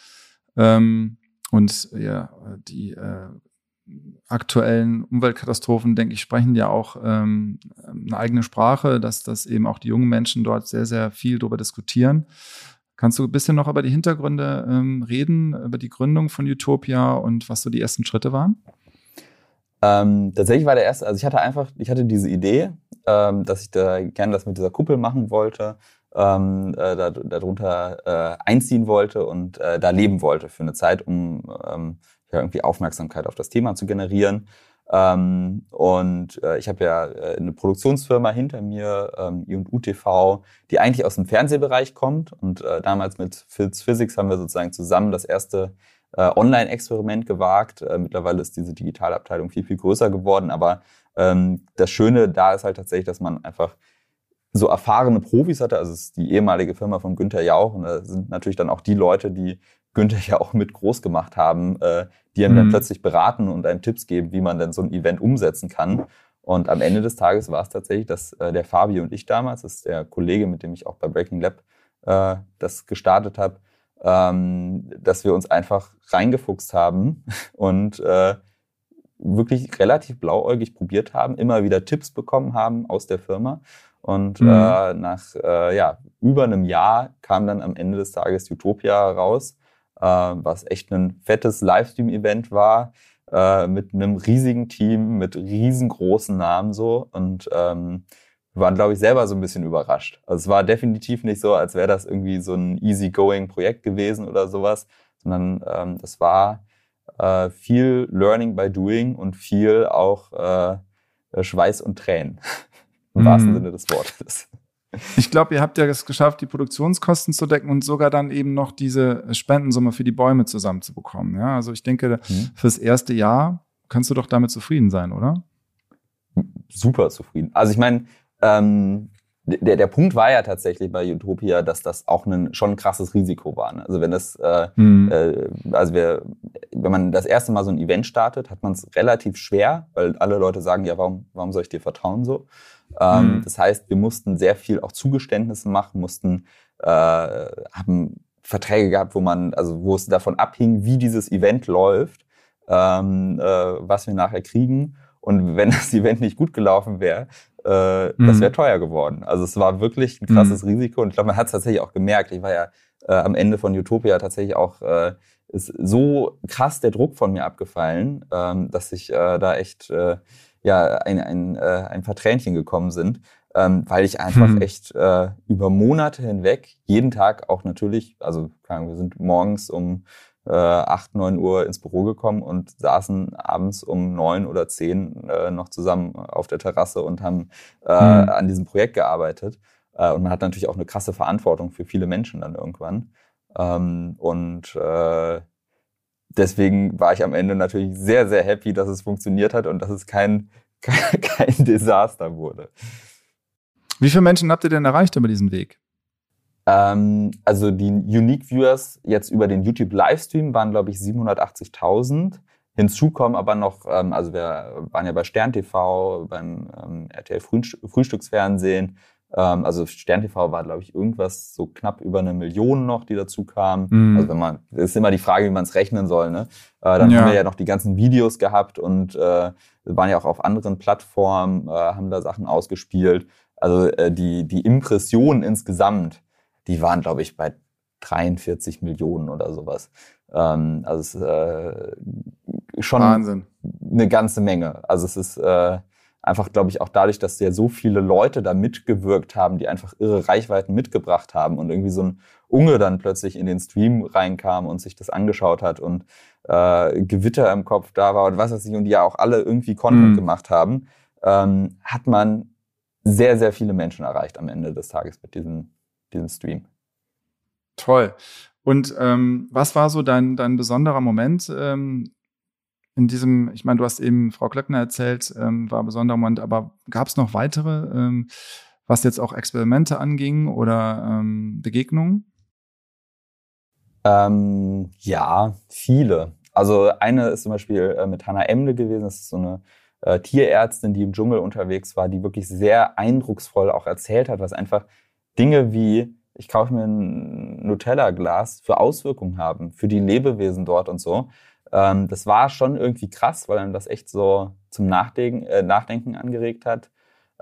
Speaker 1: Ähm, und ja, die äh, aktuellen Umweltkatastrophen, denke ich, sprechen ja auch ähm, eine eigene Sprache, dass, dass eben auch die jungen Menschen dort sehr, sehr viel darüber diskutieren. Kannst du ein bisschen noch über die Hintergründe ähm, reden, über die Gründung von Utopia und was so die ersten Schritte waren?
Speaker 2: Ähm, tatsächlich war der erste, also ich hatte einfach, ich hatte diese Idee, ähm, dass ich da gerne das mit dieser Kuppel machen wollte, ähm, äh, da, darunter äh, einziehen wollte und äh, da leben wollte für eine Zeit, um ähm, ja, irgendwie Aufmerksamkeit auf das Thema zu generieren. Ähm, und äh, ich habe ja äh, eine Produktionsfirma hinter mir, ähm, I&U die eigentlich aus dem Fernsehbereich kommt. Und äh, damals mit Phils Physics haben wir sozusagen zusammen das erste äh, Online-Experiment gewagt. Äh, mittlerweile ist diese Digitalabteilung viel, viel größer geworden. Aber ähm, das Schöne da ist halt tatsächlich, dass man einfach so erfahrene Profis hatte. Also es ist die ehemalige Firma von Günther Jauch. Und da sind natürlich dann auch die Leute, die Günther ja auch mit groß gemacht haben, äh, die einem mhm. dann plötzlich beraten und einem Tipps geben, wie man denn so ein Event umsetzen kann. Und am Ende des Tages war es tatsächlich, dass äh, der Fabi und ich damals, das ist der Kollege, mit dem ich auch bei Breaking Lab äh, das gestartet habe, ähm, dass wir uns einfach reingefuchst haben und äh, wirklich relativ blauäugig probiert haben, immer wieder Tipps bekommen haben aus der Firma. Und mhm. äh, nach äh, ja, über einem Jahr kam dann am Ende des Tages Utopia raus was echt ein fettes Livestream-Event war, äh, mit einem riesigen Team, mit riesengroßen Namen so. Und ähm, wir waren, glaube ich, selber so ein bisschen überrascht. Also es war definitiv nicht so, als wäre das irgendwie so ein easy-going Projekt gewesen oder sowas, sondern ähm, das war äh, viel Learning by Doing und viel auch äh, Schweiß und Tränen. Im mm. wahrsten Sinne des Wortes.
Speaker 1: Ich glaube, ihr habt ja es geschafft, die Produktionskosten zu decken und sogar dann eben noch diese Spendensumme für die Bäume zusammenzubekommen. Ja, also ich denke, mhm. fürs erste Jahr kannst du doch damit zufrieden sein, oder?
Speaker 2: Super zufrieden. Also ich meine, ähm, der, der Punkt war ja tatsächlich bei Utopia, dass das auch ein, schon ein krasses Risiko war. Ne? Also wenn das, äh, mhm. äh, also wir, wenn man das erste Mal so ein Event startet, hat man es relativ schwer, weil alle Leute sagen, ja, warum, warum soll ich dir vertrauen so? Ähm, mhm. Das heißt, wir mussten sehr viel auch Zugeständnisse machen, mussten, äh, haben Verträge gehabt, wo man, also wo es davon abhing, wie dieses Event läuft, ähm, äh, was wir nachher kriegen. Und wenn das Event nicht gut gelaufen wäre, äh, mhm. das wäre teuer geworden. Also es war wirklich ein krasses mhm. Risiko und ich glaube, man hat es tatsächlich auch gemerkt. Ich war ja äh, am Ende von Utopia tatsächlich auch äh, ist so krass der Druck von mir abgefallen, ähm, dass ich äh, da echt äh, ja ein, ein, äh, ein paar Tränchen gekommen sind, ähm, weil ich einfach hm. echt äh, über Monate hinweg jeden Tag auch natürlich, also wir sind morgens um äh, 8, 9 Uhr ins Büro gekommen und saßen abends um 9 oder 10 äh, noch zusammen auf der Terrasse und haben äh, hm. an diesem Projekt gearbeitet. Äh, und man hat natürlich auch eine krasse Verantwortung für viele Menschen dann irgendwann. Ähm, und äh, deswegen war ich am Ende natürlich sehr, sehr happy, dass es funktioniert hat und dass es kein, kein, kein Desaster wurde.
Speaker 1: Wie viele Menschen habt ihr denn erreicht über diesen Weg?
Speaker 2: Ähm, also die Unique Viewers jetzt über den YouTube Livestream waren, glaube ich, 780.000. Hinzu kommen aber noch, ähm, also wir waren ja bei Stern TV, beim ähm, RTL Frühstücksfernsehen, ähm, also Stern TV war, glaube ich, irgendwas so knapp über eine Million noch, die dazu kamen. Mhm. Also wenn man, ist immer die Frage, wie man es rechnen soll. Ne? Äh, dann ja. haben wir ja noch die ganzen Videos gehabt und äh, waren ja auch auf anderen Plattformen, äh, haben da Sachen ausgespielt. Also äh, die, die Impressionen insgesamt, die waren, glaube ich, bei 43 Millionen oder sowas. Ähm, also es ist äh, schon Wahnsinn. eine ganze Menge. Also es ist äh, einfach, glaube ich, auch dadurch, dass ja so viele Leute da mitgewirkt haben, die einfach irre Reichweiten mitgebracht haben und irgendwie so ein Unge dann plötzlich in den Stream reinkam und sich das angeschaut hat und äh, Gewitter im Kopf da war und was weiß ich, und die ja auch alle irgendwie Content mhm. gemacht haben, ähm, hat man sehr, sehr viele Menschen erreicht am Ende des Tages mit diesem, diesem Stream.
Speaker 1: Toll. Und ähm, was war so dein, dein besonderer Moment ähm, in diesem, ich meine, du hast eben Frau Klöckner erzählt, ähm, war ein besonderer Moment, aber gab es noch weitere, ähm, was jetzt auch Experimente anging oder ähm, Begegnungen?
Speaker 2: Ähm, ja, viele. Also eine ist zum Beispiel äh, mit Hannah Emle gewesen, das ist so eine äh, Tierärztin, die im Dschungel unterwegs war, die wirklich sehr eindrucksvoll auch erzählt hat, was einfach Dinge wie ich kaufe mir ein Nutella-Glas für Auswirkungen haben, für die Lebewesen dort und so. Ähm, das war schon irgendwie krass, weil dann das echt so zum Nachdenken, äh, Nachdenken angeregt hat.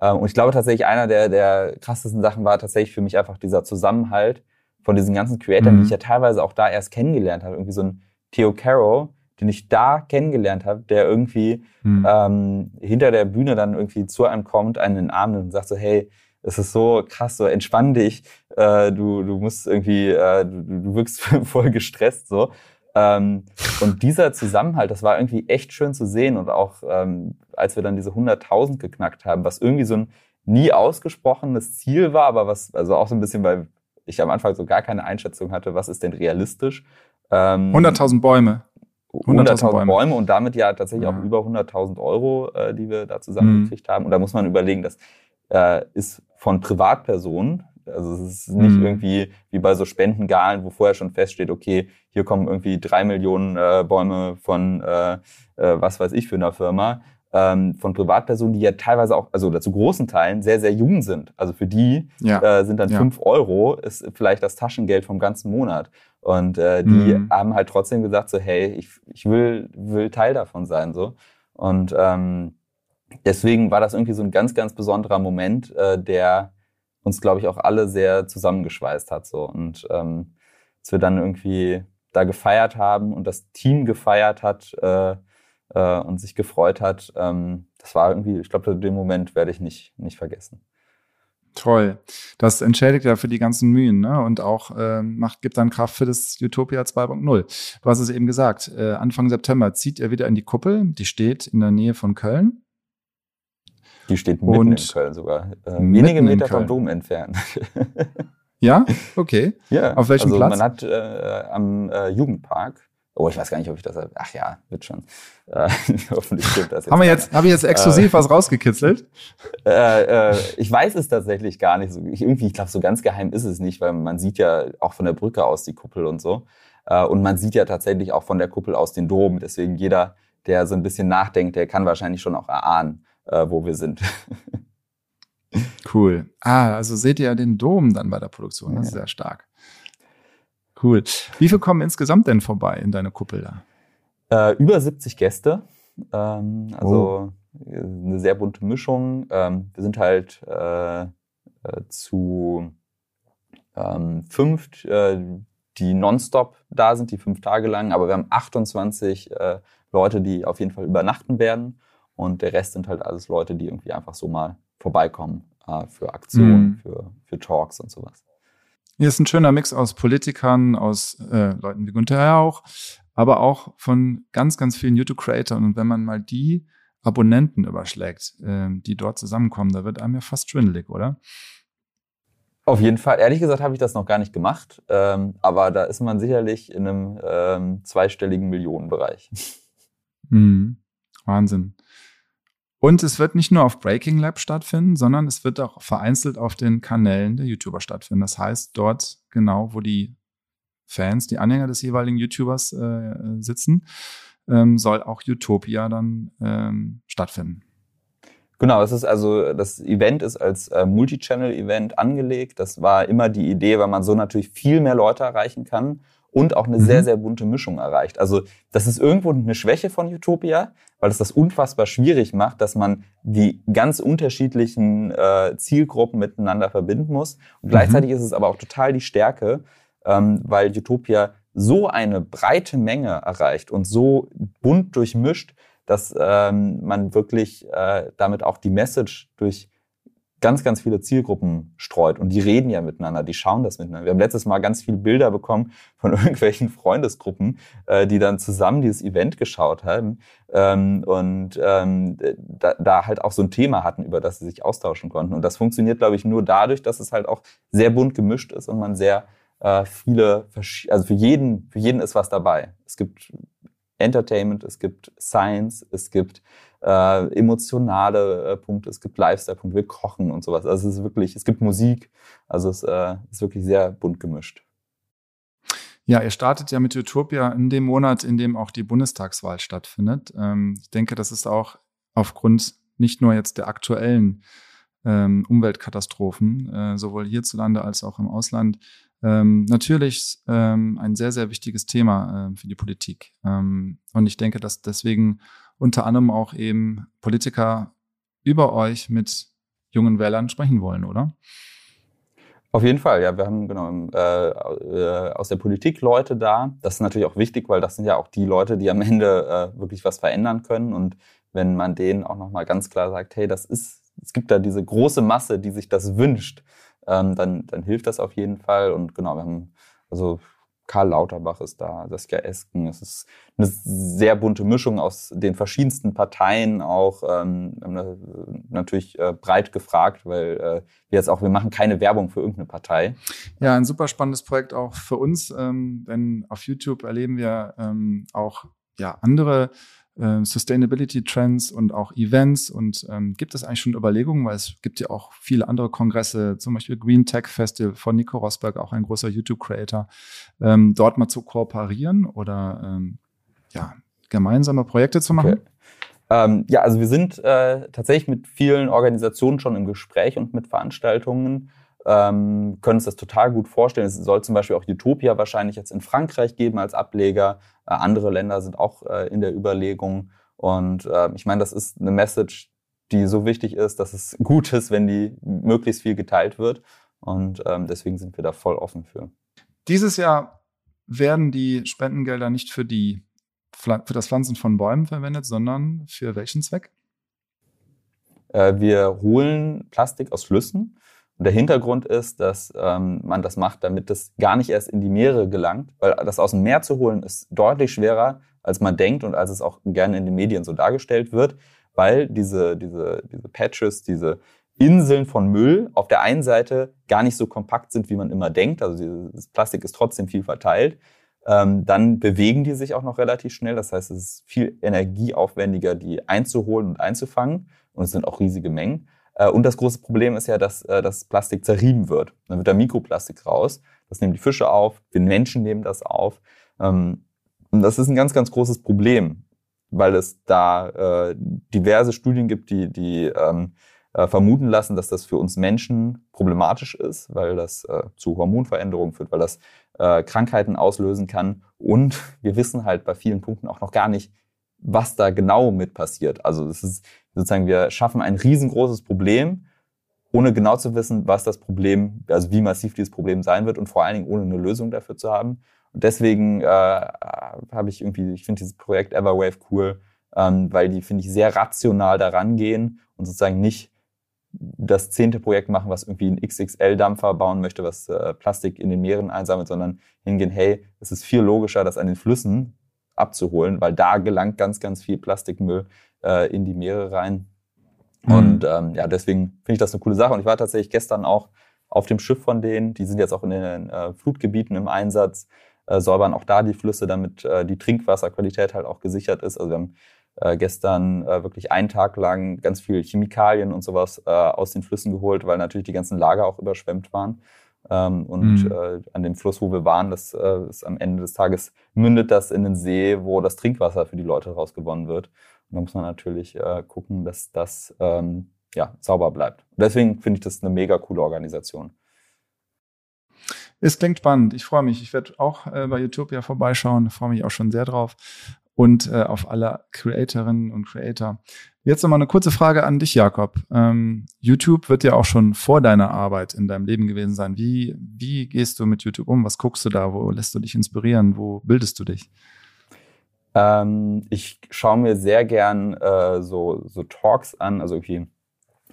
Speaker 2: Ähm, und ich glaube tatsächlich, einer der, der krassesten Sachen war tatsächlich für mich einfach dieser Zusammenhalt von diesen ganzen Creatoren, mhm. die ich ja teilweise auch da erst kennengelernt habe. Irgendwie so ein Theo Caro, den ich da kennengelernt habe, der irgendwie mhm. ähm, hinter der Bühne dann irgendwie zu einem kommt, einen in den Arm nimmt und sagt so, hey, es ist so krass, so entspann dich, äh, du, du musst irgendwie, äh, du, du wirkst voll gestresst so. Ähm, und dieser Zusammenhalt, das war irgendwie echt schön zu sehen. Und auch ähm, als wir dann diese 100.000 geknackt haben, was irgendwie so ein nie ausgesprochenes Ziel war, aber was, also auch so ein bisschen, weil ich am Anfang so gar keine Einschätzung hatte, was ist denn realistisch.
Speaker 1: Ähm, 100.000 Bäume.
Speaker 2: 100.000 100 Bäume. Bäume. und damit ja tatsächlich ja. auch über 100.000 Euro, äh, die wir da zusammengekriegt mhm. haben. Und da muss man überlegen, das äh, ist von Privatpersonen also es ist nicht mhm. irgendwie wie bei so Spendengalen, wo vorher schon feststeht, okay, hier kommen irgendwie drei Millionen äh, Bäume von äh, äh, was weiß ich für einer Firma, ähm, von Privatpersonen, die ja teilweise auch, also zu großen Teilen sehr, sehr jung sind. Also für die ja. äh, sind dann ja. fünf Euro, ist vielleicht das Taschengeld vom ganzen Monat. Und äh, die mhm. haben halt trotzdem gesagt, so, hey, ich, ich will, will Teil davon sein. so Und ähm, deswegen war das irgendwie so ein ganz, ganz besonderer Moment, äh, der uns, glaube ich, auch alle sehr zusammengeschweißt hat. So. Und ähm, als wir dann irgendwie da gefeiert haben und das Team gefeiert hat äh, äh, und sich gefreut hat, ähm, das war irgendwie, ich glaube, den Moment werde ich nicht, nicht vergessen.
Speaker 1: Toll. Das entschädigt ja für die ganzen Mühen ne? und auch äh, macht, gibt dann Kraft für das Utopia 2.0. Du hast es eben gesagt, äh, Anfang September zieht er wieder in die Kuppel, die steht in der Nähe von Köln.
Speaker 2: Die steht mitten und in Köln sogar. Äh, wenige Meter vom Dom entfernt.
Speaker 1: ja, okay.
Speaker 2: Ja, auf welchem also Platz? Man hat äh, am äh, Jugendpark. Oh, ich weiß gar nicht, ob ich das. Ach ja, wird schon. Äh,
Speaker 1: hoffentlich stimmt das jetzt. Haben wir jetzt, habe ich jetzt exklusiv äh, was rausgekitzelt?
Speaker 2: Äh, ich weiß es tatsächlich gar nicht. Ich, irgendwie, ich glaube, so ganz geheim ist es nicht, weil man sieht ja auch von der Brücke aus die Kuppel und so. Und man sieht ja tatsächlich auch von der Kuppel aus den Dom. Deswegen jeder, der so ein bisschen nachdenkt, der kann wahrscheinlich schon auch erahnen, äh, wo wir sind.
Speaker 1: cool. Ah, also seht ihr ja den Dom dann bei der Produktion. Das ja. ist sehr stark. Cool. Wie viele kommen insgesamt denn vorbei in deine Kuppel da?
Speaker 2: Äh, über 70 Gäste. Ähm, also oh. eine sehr bunte Mischung. Ähm, wir sind halt äh, äh, zu ähm, fünf, äh, die nonstop da sind, die fünf Tage lang, aber wir haben 28 äh, Leute, die auf jeden Fall übernachten werden und der Rest sind halt alles Leute, die irgendwie einfach so mal vorbeikommen äh, für Aktionen, mhm. für, für Talks und sowas.
Speaker 1: Hier ist ein schöner Mix aus Politikern, aus äh, Leuten wie Günther Jauch, aber auch von ganz, ganz vielen YouTube-Creatern. Und wenn man mal die Abonnenten überschlägt, äh, die dort zusammenkommen, da wird einem ja fast schwindelig, oder?
Speaker 2: Auf jeden Fall. Ehrlich gesagt habe ich das noch gar nicht gemacht, ähm, aber da ist man sicherlich in einem ähm, zweistelligen Millionenbereich.
Speaker 1: Mhm. Wahnsinn. Und es wird nicht nur auf Breaking Lab stattfinden, sondern es wird auch vereinzelt auf den Kanälen der YouTuber stattfinden. Das heißt, dort genau, wo die Fans, die Anhänger des jeweiligen YouTubers äh, sitzen, ähm, soll auch Utopia dann ähm, stattfinden.
Speaker 2: Genau, es ist also, das Event ist als äh, Multi-Channel-Event angelegt. Das war immer die Idee, weil man so natürlich viel mehr Leute erreichen kann und auch eine mhm. sehr, sehr bunte Mischung erreicht. Also das ist irgendwo eine Schwäche von Utopia, weil es das unfassbar schwierig macht, dass man die ganz unterschiedlichen äh, Zielgruppen miteinander verbinden muss. Und mhm. gleichzeitig ist es aber auch total die Stärke, ähm, weil Utopia so eine breite Menge erreicht und so bunt durchmischt, dass ähm, man wirklich äh, damit auch die Message durch ganz, ganz viele Zielgruppen streut. Und die reden ja miteinander, die schauen das miteinander. Wir haben letztes Mal ganz viele Bilder bekommen von irgendwelchen Freundesgruppen, äh, die dann zusammen dieses Event geschaut haben ähm, und ähm, da, da halt auch so ein Thema hatten, über das sie sich austauschen konnten. Und das funktioniert, glaube ich, nur dadurch, dass es halt auch sehr bunt gemischt ist und man sehr äh, viele, also für jeden, für jeden ist was dabei. Es gibt Entertainment, es gibt Science, es gibt äh, emotionale äh, Punkte, es gibt Lifestyle-Punkte, wir kochen und sowas. Also es ist wirklich, es gibt Musik, also es äh, ist wirklich sehr bunt gemischt.
Speaker 1: Ja, ihr startet ja mit Utopia in dem Monat, in dem auch die Bundestagswahl stattfindet. Ähm, ich denke, das ist auch aufgrund nicht nur jetzt der aktuellen ähm, Umweltkatastrophen, äh, sowohl hierzulande als auch im Ausland, ähm, natürlich ähm, ein sehr, sehr wichtiges Thema äh, für die Politik. Ähm, und ich denke, dass deswegen unter anderem auch eben Politiker über euch mit jungen Wählern sprechen wollen, oder?
Speaker 2: Auf jeden Fall, ja. Wir haben genau äh, äh, aus der Politik Leute da. Das ist natürlich auch wichtig, weil das sind ja auch die Leute, die am Ende äh, wirklich was verändern können. Und wenn man denen auch nochmal ganz klar sagt, hey, das ist, es gibt da diese große Masse, die sich das wünscht, ähm, dann, dann hilft das auf jeden Fall. Und genau, wir haben also Karl Lauterbach ist da, Saskia Esken. Es ist eine sehr bunte Mischung aus den verschiedensten Parteien, auch ähm, natürlich äh, breit gefragt, weil äh, wir jetzt auch, wir machen keine Werbung für irgendeine Partei.
Speaker 1: Ja, ein super spannendes Projekt auch für uns, ähm, denn auf YouTube erleben wir ähm, auch ja, andere äh, Sustainability Trends und auch Events und ähm, gibt es eigentlich schon Überlegungen, weil es gibt ja auch viele andere Kongresse, zum Beispiel Green Tech Festival von Nico Rosberg, auch ein großer YouTube-Creator, ähm, dort mal zu kooperieren oder ähm, ja, gemeinsame Projekte zu machen? Okay.
Speaker 2: Ähm, ja, also wir sind äh, tatsächlich mit vielen Organisationen schon im Gespräch und mit Veranstaltungen ähm, können uns das total gut vorstellen. Es soll zum Beispiel auch Utopia wahrscheinlich jetzt in Frankreich geben als Ableger. Äh, andere Länder sind auch äh, in der Überlegung. Und äh, ich meine, das ist eine Message, die so wichtig ist, dass es gut ist, wenn die möglichst viel geteilt wird. Und ähm, deswegen sind wir da voll offen für.
Speaker 1: Dieses Jahr werden die Spendengelder nicht für, die, für das Pflanzen von Bäumen verwendet, sondern für welchen Zweck?
Speaker 2: Äh, wir holen Plastik aus Flüssen und der Hintergrund ist, dass ähm, man das macht, damit das gar nicht erst in die Meere gelangt, weil das aus dem Meer zu holen ist deutlich schwerer, als man denkt und als es auch gerne in den Medien so dargestellt wird, weil diese, diese, diese Patches, diese Inseln von Müll auf der einen Seite gar nicht so kompakt sind, wie man immer denkt. Also das Plastik ist trotzdem viel verteilt. Ähm, dann bewegen die sich auch noch relativ schnell. Das heißt, es ist viel energieaufwendiger, die einzuholen und einzufangen. Und es sind auch riesige Mengen. Äh, und das große Problem ist ja, dass äh, das Plastik zerrieben wird. Dann wird da Mikroplastik raus. Das nehmen die Fische auf, wir Menschen nehmen das auf. Ähm, und das ist ein ganz, ganz großes Problem, weil es da äh, diverse Studien gibt, die, die ähm, vermuten lassen, dass das für uns Menschen problematisch ist, weil das zu Hormonveränderungen führt, weil das Krankheiten auslösen kann. Und wir wissen halt bei vielen Punkten auch noch gar nicht, was da genau mit passiert. Also es ist, sozusagen wir schaffen ein riesengroßes Problem, ohne genau zu wissen, was das Problem, also wie massiv dieses Problem sein wird und vor allen Dingen ohne eine Lösung dafür zu haben. Und deswegen äh, habe ich irgendwie, ich finde dieses Projekt Everwave cool, ähm, weil die, finde ich, sehr rational daran gehen und sozusagen nicht das zehnte Projekt machen, was irgendwie einen XXL-Dampfer bauen möchte, was äh, Plastik in den Meeren einsammelt, sondern hingehen, hey, es ist viel logischer, das an den Flüssen abzuholen, weil da gelangt ganz, ganz viel Plastikmüll äh, in die Meere rein. Mhm. Und ähm, ja, deswegen finde ich das eine coole Sache. Und ich war tatsächlich gestern auch auf dem Schiff von denen. Die sind jetzt auch in den äh, Flutgebieten im Einsatz, äh, säubern auch da die Flüsse, damit äh, die Trinkwasserqualität halt auch gesichert ist. Also wir haben äh, gestern äh, wirklich einen Tag lang ganz viel Chemikalien und sowas äh, aus den Flüssen geholt, weil natürlich die ganzen Lager auch überschwemmt waren. Ähm, und mhm. äh, an dem Fluss, wo wir waren, das äh, ist am Ende des Tages mündet das in den See, wo das Trinkwasser für die Leute rausgewonnen wird. Und da muss man natürlich äh, gucken, dass das ähm, ja, sauber bleibt. Deswegen finde ich das eine mega coole Organisation.
Speaker 1: Es klingt spannend. Ich freue mich. Ich werde auch äh, bei Utopia vorbeischauen. Freue mich auch schon sehr drauf und äh, auf alle Creatorinnen und Creator. Jetzt nochmal eine kurze Frage an dich, Jakob. Ähm, YouTube wird ja auch schon vor deiner Arbeit in deinem Leben gewesen sein. Wie, wie gehst du mit YouTube um? Was guckst du da? Wo lässt du dich inspirieren? Wo bildest du dich?
Speaker 2: Ähm, ich schaue mir sehr gern äh, so, so Talks an. Also irgendwie,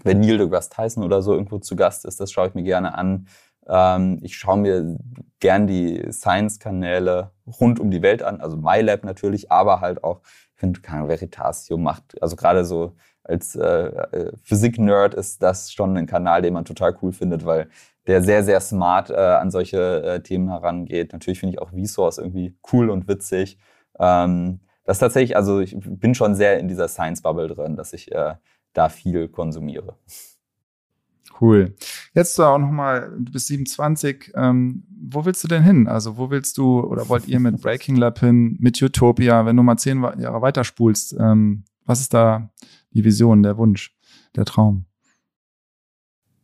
Speaker 2: wenn Neil deGrasse Tyson oder so irgendwo zu Gast ist, das schaue ich mir gerne an. Ähm, ich schaue mir gern die Science-Kanäle rund um die Welt an, also MyLab natürlich, aber halt auch, ich finde, Veritasio macht, also gerade so als äh, äh, Physik-Nerd ist das schon ein Kanal, den man total cool findet, weil der sehr, sehr smart äh, an solche äh, Themen herangeht. Natürlich finde ich auch Vsauce irgendwie cool und witzig. Ähm, das tatsächlich, also ich bin schon sehr in dieser Science-Bubble drin, dass ich äh, da viel konsumiere.
Speaker 1: Cool. Jetzt auch nochmal, du bist 27. Ähm, wo willst du denn hin? Also, wo willst du oder wollt ihr mit Breaking Lab hin, mit Utopia, wenn du mal zehn Jahre weiterspulst? Ähm, was ist da die Vision, der Wunsch, der Traum?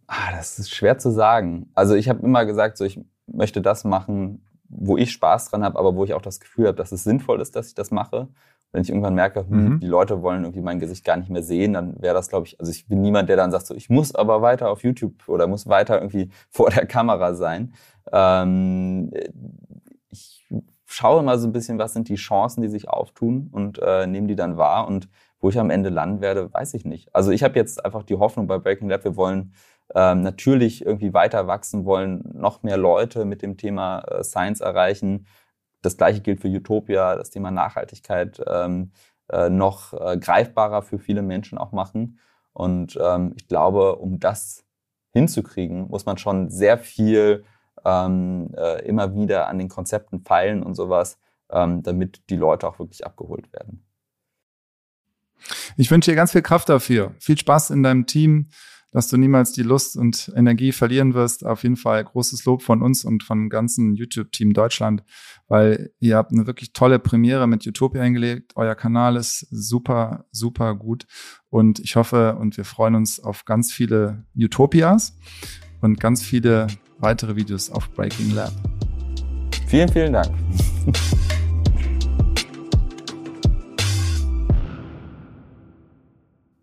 Speaker 2: Ah, das ist schwer zu sagen. Also, ich habe immer gesagt, so, ich möchte das machen, wo ich Spaß dran habe, aber wo ich auch das Gefühl habe, dass es sinnvoll ist, dass ich das mache wenn ich irgendwann merke, hm, mhm. die Leute wollen irgendwie mein Gesicht gar nicht mehr sehen, dann wäre das, glaube ich, also ich bin niemand, der dann sagt, so, ich muss aber weiter auf YouTube oder muss weiter irgendwie vor der Kamera sein. Ähm, ich schaue mal so ein bisschen, was sind die Chancen, die sich auftun und äh, nehme die dann wahr. Und wo ich am Ende landen werde, weiß ich nicht. Also ich habe jetzt einfach die Hoffnung bei Breaking Lab, wir wollen ähm, natürlich irgendwie weiter wachsen, wollen noch mehr Leute mit dem Thema äh, Science erreichen das gleiche gilt für Utopia, das Thema Nachhaltigkeit ähm, äh, noch äh, greifbarer für viele Menschen auch machen. Und ähm, ich glaube, um das hinzukriegen, muss man schon sehr viel ähm, äh, immer wieder an den Konzepten feilen und sowas, ähm, damit die Leute auch wirklich abgeholt werden.
Speaker 1: Ich wünsche dir ganz viel Kraft dafür. Viel Spaß in deinem Team dass du niemals die Lust und Energie verlieren wirst. Auf jeden Fall großes Lob von uns und vom ganzen YouTube-Team Deutschland, weil ihr habt eine wirklich tolle Premiere mit Utopia hingelegt. Euer Kanal ist super, super gut und ich hoffe und wir freuen uns auf ganz viele Utopias und ganz viele weitere Videos auf Breaking Lab.
Speaker 2: Vielen, vielen Dank.